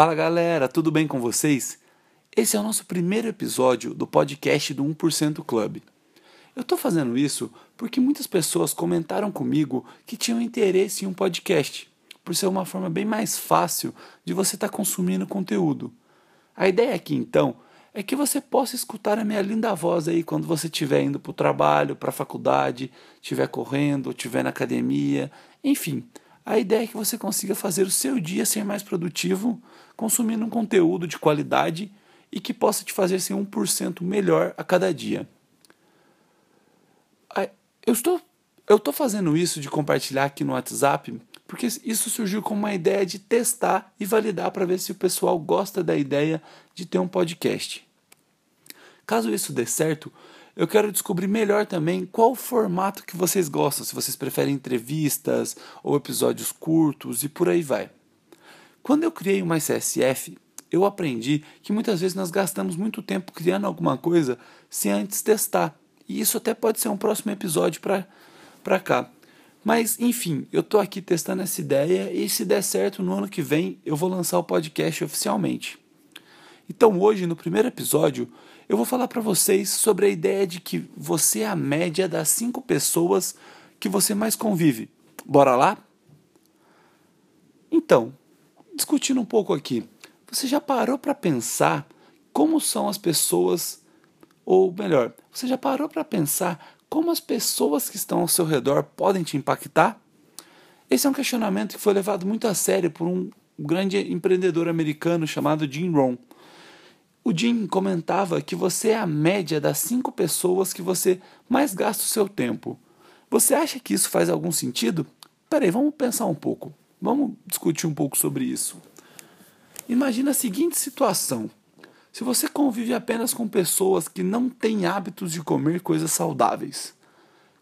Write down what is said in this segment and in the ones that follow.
Fala galera, tudo bem com vocês? Esse é o nosso primeiro episódio do podcast do 1% Club. Eu estou fazendo isso porque muitas pessoas comentaram comigo que tinham interesse em um podcast, por ser uma forma bem mais fácil de você estar tá consumindo conteúdo. A ideia aqui então é que você possa escutar a minha linda voz aí quando você estiver indo para o trabalho, para a faculdade, estiver correndo, estiver na academia, enfim a ideia é que você consiga fazer o seu dia ser mais produtivo, consumindo um conteúdo de qualidade e que possa te fazer ser 1% melhor a cada dia. Eu estou, eu estou fazendo isso de compartilhar aqui no WhatsApp porque isso surgiu como uma ideia de testar e validar para ver se o pessoal gosta da ideia de ter um podcast. Caso isso dê certo, eu quero descobrir melhor também qual formato que vocês gostam, se vocês preferem entrevistas ou episódios curtos e por aí vai. Quando eu criei o MyCSF, eu aprendi que muitas vezes nós gastamos muito tempo criando alguma coisa sem antes testar. E isso até pode ser um próximo episódio para cá. Mas, enfim, eu estou aqui testando essa ideia e se der certo, no ano que vem eu vou lançar o podcast oficialmente. Então, hoje, no primeiro episódio, eu vou falar para vocês sobre a ideia de que você é a média das cinco pessoas que você mais convive. Bora lá? Então, discutindo um pouco aqui, você já parou para pensar como são as pessoas, ou melhor, você já parou para pensar como as pessoas que estão ao seu redor podem te impactar? Esse é um questionamento que foi levado muito a sério por um grande empreendedor americano chamado Jim Rohn. O Jim comentava que você é a média das cinco pessoas que você mais gasta o seu tempo. Você acha que isso faz algum sentido? Peraí, vamos pensar um pouco. Vamos discutir um pouco sobre isso. Imagina a seguinte situação: se você convive apenas com pessoas que não têm hábitos de comer coisas saudáveis,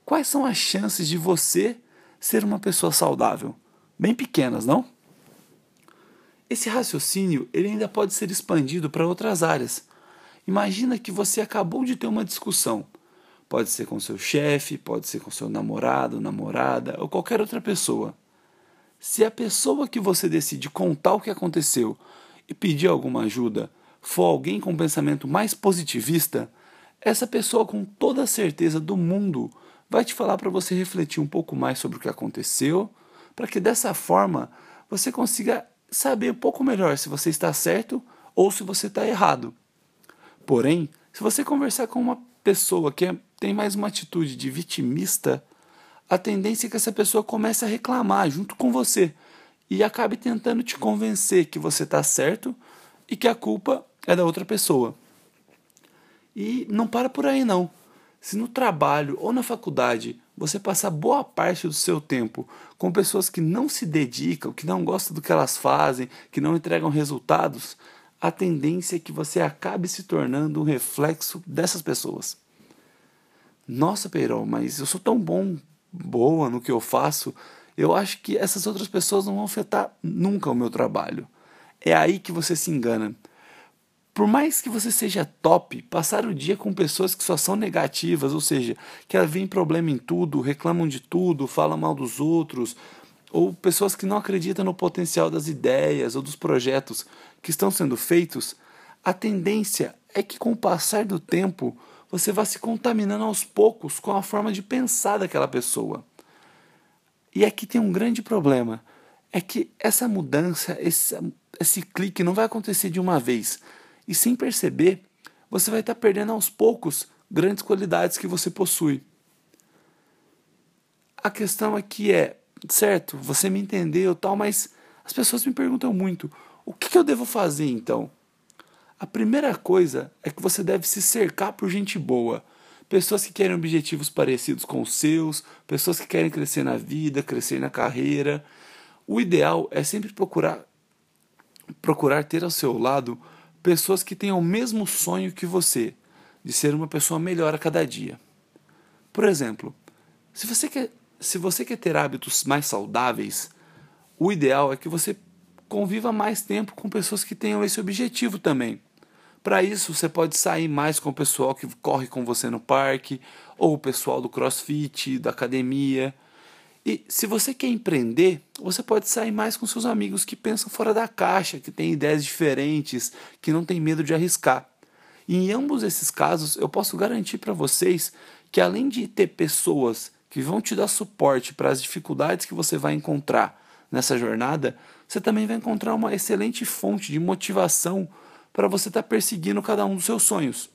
quais são as chances de você ser uma pessoa saudável? Bem pequenas, não? Esse raciocínio ele ainda pode ser expandido para outras áreas. Imagina que você acabou de ter uma discussão. Pode ser com seu chefe, pode ser com seu namorado, namorada ou qualquer outra pessoa. Se a pessoa que você decide contar o que aconteceu e pedir alguma ajuda for alguém com um pensamento mais positivista, essa pessoa com toda a certeza do mundo vai te falar para você refletir um pouco mais sobre o que aconteceu, para que dessa forma você consiga saber um pouco melhor se você está certo ou se você está errado. Porém, se você conversar com uma pessoa que é, tem mais uma atitude de vitimista, a tendência é que essa pessoa comece a reclamar junto com você e acabe tentando te convencer que você está certo e que a culpa é da outra pessoa. E não para por aí não. Se no trabalho ou na faculdade você passar boa parte do seu tempo com pessoas que não se dedicam, que não gostam do que elas fazem, que não entregam resultados, a tendência é que você acabe se tornando um reflexo dessas pessoas. Nossa, Peirão, mas eu sou tão bom, boa no que eu faço, eu acho que essas outras pessoas não vão afetar nunca o meu trabalho. É aí que você se engana. Por mais que você seja top, passar o dia com pessoas que só são negativas, ou seja, que veem problema em tudo, reclamam de tudo, falam mal dos outros, ou pessoas que não acreditam no potencial das ideias ou dos projetos que estão sendo feitos, a tendência é que com o passar do tempo você vá se contaminando aos poucos com a forma de pensar daquela pessoa. E aqui tem um grande problema: é que essa mudança, esse, esse clique não vai acontecer de uma vez e sem perceber, você vai estar perdendo aos poucos grandes qualidades que você possui. A questão aqui é, certo, você me entendeu tal, mas as pessoas me perguntam muito: o que eu devo fazer então? A primeira coisa é que você deve se cercar por gente boa. Pessoas que querem objetivos parecidos com os seus, pessoas que querem crescer na vida, crescer na carreira. O ideal é sempre procurar procurar ter ao seu lado pessoas que têm o mesmo sonho que você, de ser uma pessoa melhor a cada dia. Por exemplo, se você quer, se você quer ter hábitos mais saudáveis, o ideal é que você conviva mais tempo com pessoas que tenham esse objetivo também. Para isso, você pode sair mais com o pessoal que corre com você no parque, ou o pessoal do crossfit, da academia. E se você quer empreender, você pode sair mais com seus amigos que pensam fora da caixa, que têm ideias diferentes, que não têm medo de arriscar. E em ambos esses casos, eu posso garantir para vocês que além de ter pessoas que vão te dar suporte para as dificuldades que você vai encontrar nessa jornada, você também vai encontrar uma excelente fonte de motivação para você estar tá perseguindo cada um dos seus sonhos.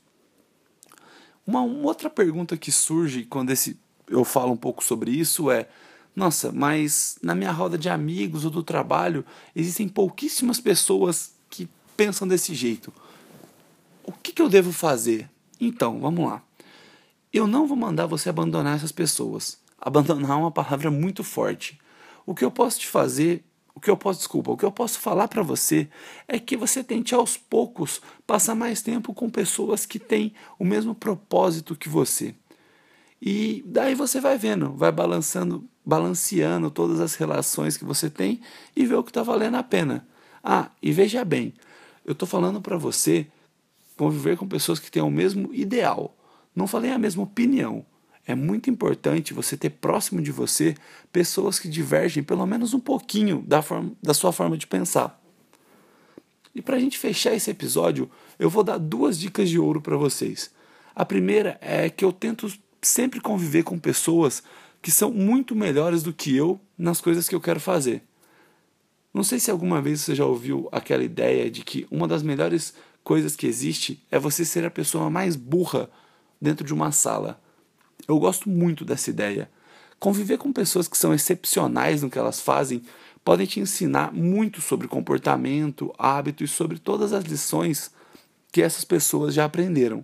Uma, uma, outra pergunta que surge quando esse, eu falo um pouco sobre isso é: nossa, mas na minha roda de amigos ou do trabalho existem pouquíssimas pessoas que pensam desse jeito. O que, que eu devo fazer? Então, vamos lá. Eu não vou mandar você abandonar essas pessoas. Abandonar é uma palavra muito forte. O que eu posso te fazer, o que eu posso, desculpa, o que eu posso falar para você é que você tente aos poucos passar mais tempo com pessoas que têm o mesmo propósito que você. E daí você vai vendo, vai balançando, balanceando todas as relações que você tem e vê o que está valendo a pena. Ah, e veja bem, eu estou falando para você conviver com pessoas que têm o mesmo ideal. Não falei a mesma opinião. É muito importante você ter próximo de você pessoas que divergem pelo menos um pouquinho da, forma, da sua forma de pensar. E para a gente fechar esse episódio, eu vou dar duas dicas de ouro para vocês. A primeira é que eu tento sempre conviver com pessoas que são muito melhores do que eu nas coisas que eu quero fazer. Não sei se alguma vez você já ouviu aquela ideia de que uma das melhores coisas que existe é você ser a pessoa mais burra dentro de uma sala. Eu gosto muito dessa ideia. Conviver com pessoas que são excepcionais no que elas fazem podem te ensinar muito sobre comportamento, hábito e sobre todas as lições que essas pessoas já aprenderam.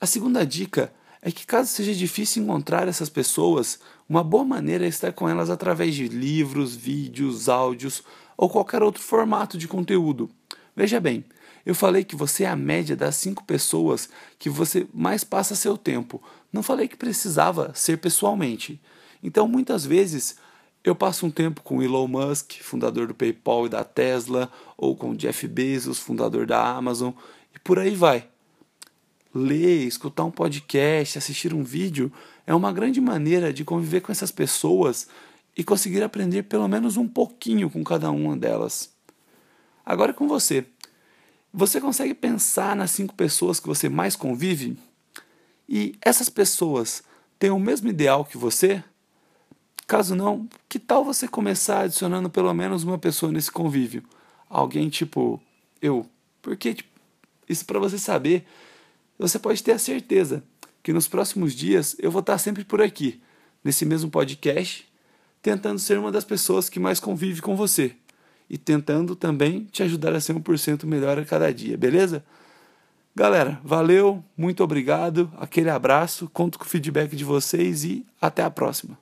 A segunda dica é que, caso seja difícil encontrar essas pessoas, uma boa maneira é estar com elas através de livros, vídeos, áudios ou qualquer outro formato de conteúdo. Veja bem, eu falei que você é a média das cinco pessoas que você mais passa seu tempo. Não falei que precisava ser pessoalmente. Então, muitas vezes, eu passo um tempo com Elon Musk, fundador do PayPal e da Tesla, ou com Jeff Bezos, fundador da Amazon, e por aí vai ler, escutar um podcast, assistir um vídeo é uma grande maneira de conviver com essas pessoas e conseguir aprender pelo menos um pouquinho com cada uma delas. Agora é com você. Você consegue pensar nas cinco pessoas que você mais convive? E essas pessoas têm o mesmo ideal que você? Caso não, que tal você começar adicionando pelo menos uma pessoa nesse convívio? Alguém tipo eu. Porque tipo, isso para você saber você pode ter a certeza que nos próximos dias eu vou estar sempre por aqui, nesse mesmo podcast, tentando ser uma das pessoas que mais convive com você e tentando também te ajudar a ser 1% melhor a cada dia, beleza? Galera, valeu, muito obrigado, aquele abraço, conto com o feedback de vocês e até a próxima.